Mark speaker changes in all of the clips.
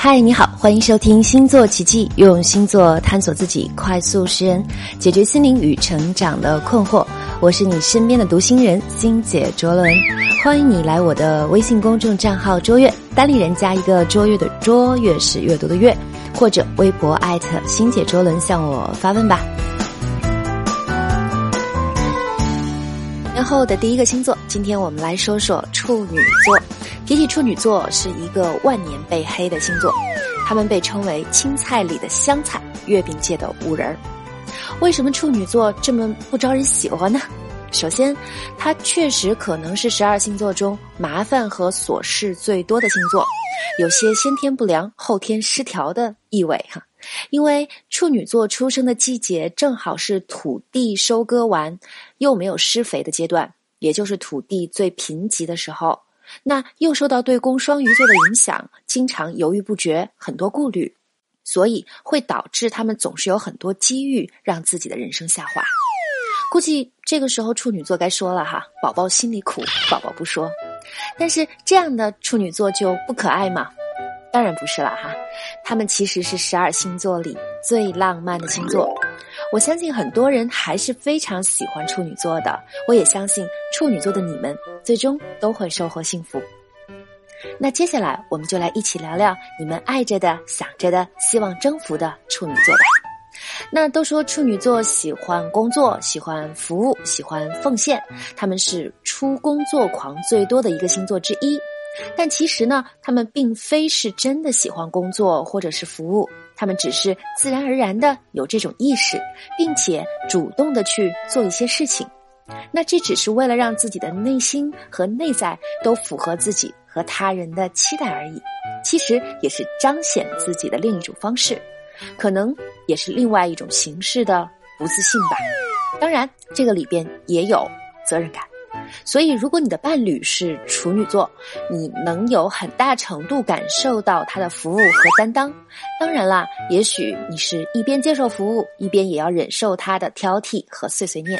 Speaker 1: 嗨，你好，欢迎收听星座奇迹，用星座探索自己，快速识人，解决心灵与成长的困惑。我是你身边的读心人星姐卓伦，欢迎你来我的微信公众账号“卓越”，单立人加一个“卓越”的“卓越”是阅读的“阅”，或者微博艾特星姐卓伦向我发问吧。然后的第一个星座，今天我们来说说处女座。提起处女座，是一个万年被黑的星座，他们被称为青菜里的香菜，月饼界的五仁儿。为什么处女座这么不招人喜欢呢？首先，它确实可能是十二星座中麻烦和琐事最多的星座，有些先天不良、后天失调的意味哈。因为处女座出生的季节正好是土地收割完又没有施肥的阶段，也就是土地最贫瘠的时候。那又受到对宫双鱼座的影响，经常犹豫不决，很多顾虑，所以会导致他们总是有很多机遇让自己的人生下滑。估计这个时候处女座该说了哈，宝宝心里苦，宝宝不说。但是这样的处女座就不可爱吗？当然不是了哈，他们其实是十二星座里最浪漫的星座。我相信很多人还是非常喜欢处女座的，我也相信处女座的你们最终都会收获幸福。那接下来我们就来一起聊聊你们爱着的、想着的、希望征服的处女座吧。那都说处女座喜欢工作、喜欢服务、喜欢奉献，他们是出工作狂最多的一个星座之一。但其实呢，他们并非是真的喜欢工作或者是服务，他们只是自然而然的有这种意识，并且主动的去做一些事情。那这只是为了让自己的内心和内在都符合自己和他人的期待而已。其实也是彰显自己的另一种方式，可能也是另外一种形式的不自信吧。当然，这个里边也有责任感。所以，如果你的伴侣是处女座，你能有很大程度感受到他的服务和担当。当然啦，也许你是一边接受服务，一边也要忍受他的挑剔和碎碎念。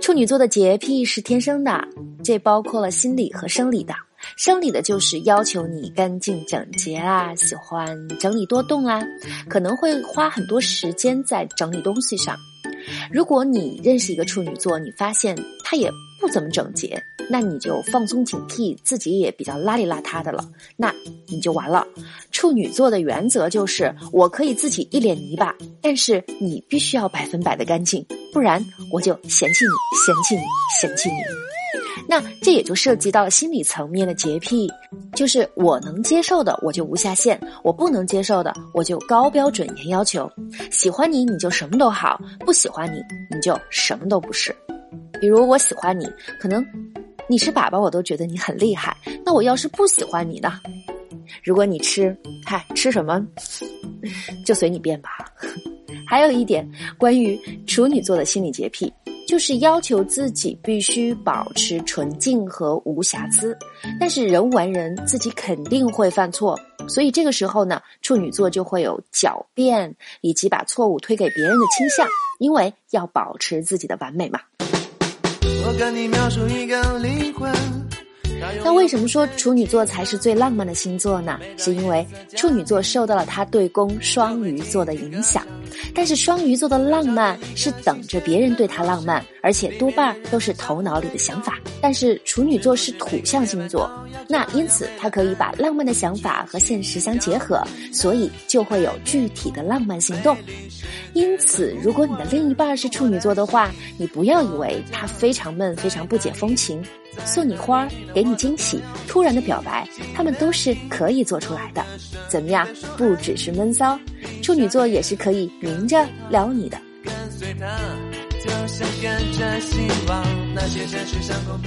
Speaker 1: 处女座的洁癖是天生的，这包括了心理和生理的。生理的就是要求你干净整洁啊，喜欢整理多动啊，可能会花很多时间在整理东西上。如果你认识一个处女座，你发现他也不怎么整洁，那你就放松警惕，自己也比较邋里邋遢的了，那你就完了。处女座的原则就是，我可以自己一脸泥巴，但是你必须要百分百的干净，不然我就嫌弃你，嫌弃你，嫌弃你。那这也就涉及到了心理层面的洁癖，就是我能接受的我就无下限，我不能接受的我就高标准严要求。喜欢你你就什么都好，不喜欢你你就什么都不是。比如我喜欢你，可能你吃粑粑我都觉得你很厉害。那我要是不喜欢你呢？如果你吃，嗨，吃什么 就随你便吧。还有一点关于处女座的心理洁癖。就是要求自己必须保持纯净和无瑕疵，但是人无完人，自己肯定会犯错，所以这个时候呢，处女座就会有狡辩以及把错误推给别人的倾向，因为要保持自己的完美嘛。我跟你描述一个灵魂。那为什么说处女座才是最浪漫的星座呢？是因为处女座受到了他对宫双鱼座的影响，但是双鱼座的浪漫是等着别人对他浪漫，而且多半都是头脑里的想法。但是处女座是土象星座，那因此他可以把浪漫的想法和现实相结合，所以就会有具体的浪漫行动。因此，如果你的另一半是处女座的话，你不要以为他非常闷、非常不解风情。送你花，给你惊喜，突然的表白，他们都是可以做出来的。怎么样？不只是闷骚，处女座也是可以明着撩你的。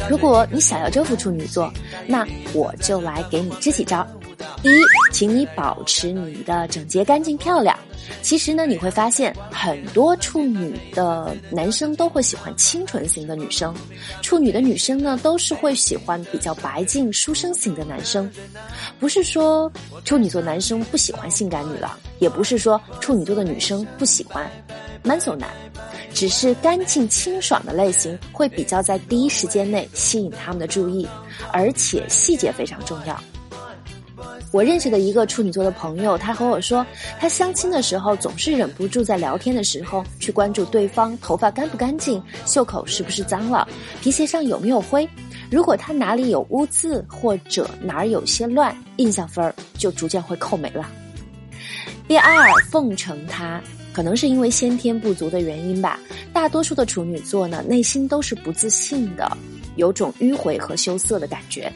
Speaker 1: 如果你想要征服处女座，那我就来给你支几招。第一，请你保持你的整洁、干净、漂亮。其实呢，你会发现很多处女的男生都会喜欢清纯型的女生，处女的女生呢都是会喜欢比较白净、书生型的男生。不是说处女座男生不喜欢性感女郎，也不是说处女座的女生不喜欢 man so 男，只是干净清爽的类型会比较在第一时间内吸引他们的注意，而且细节非常重要。我认识的一个处女座的朋友，他和我说，他相亲的时候总是忍不住在聊天的时候去关注对方头发干不干净，袖口是不是脏了，皮鞋上有没有灰。如果他哪里有污渍或者哪儿有些乱，印象分儿就逐渐会扣没了。第二，奉承他，可能是因为先天不足的原因吧。大多数的处女座呢，内心都是不自信的，有种迂回和羞涩的感觉。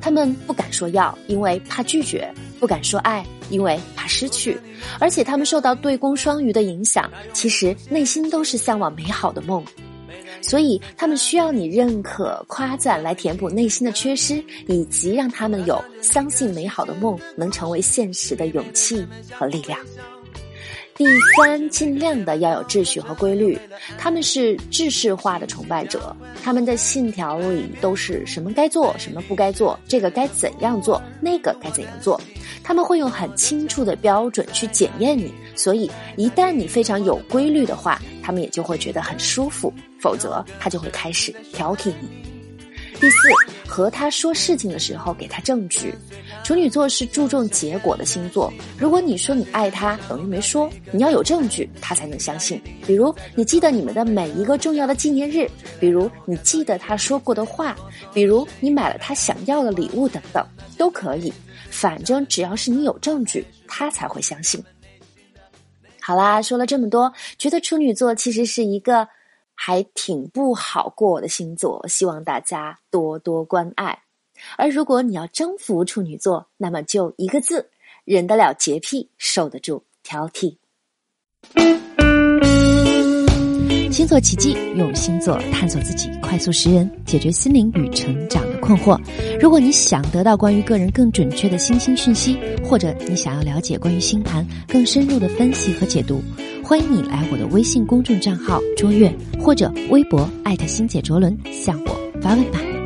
Speaker 1: 他们不敢说要，因为怕拒绝；不敢说爱，因为怕失去。而且他们受到对宫双鱼的影响，其实内心都是向往美好的梦，所以他们需要你认可、夸赞来填补内心的缺失，以及让他们有相信美好的梦能成为现实的勇气和力量。第三，尽量的要有秩序和规律。他们是制式化的崇拜者，他们的信条里都是什么该做，什么不该做，这个该怎样做，那个该怎样做。他们会用很清楚的标准去检验你，所以一旦你非常有规律的话，他们也就会觉得很舒服；否则，他就会开始挑剔你。第四，和他说事情的时候给他证据。处女座是注重结果的星座。如果你说你爱他，等于没说，你要有证据，他才能相信。比如你记得你们的每一个重要的纪念日，比如你记得他说过的话，比如你买了他想要的礼物等等，都可以。反正只要是你有证据，他才会相信。好啦，说了这么多，觉得处女座其实是一个。还挺不好过的星座，希望大家多多关爱。而如果你要征服处女座，那么就一个字：忍得了洁癖，受得住挑剔。星座奇迹，用星座探索自己，快速识人，解决心灵与成长的困惑。如果你想得到关于个人更准确的星星讯息，或者你想要了解关于星盘更深入的分析和解读。欢迎你来我的微信公众账号“卓越”或者微博“艾特星姐卓伦”向我发问吧。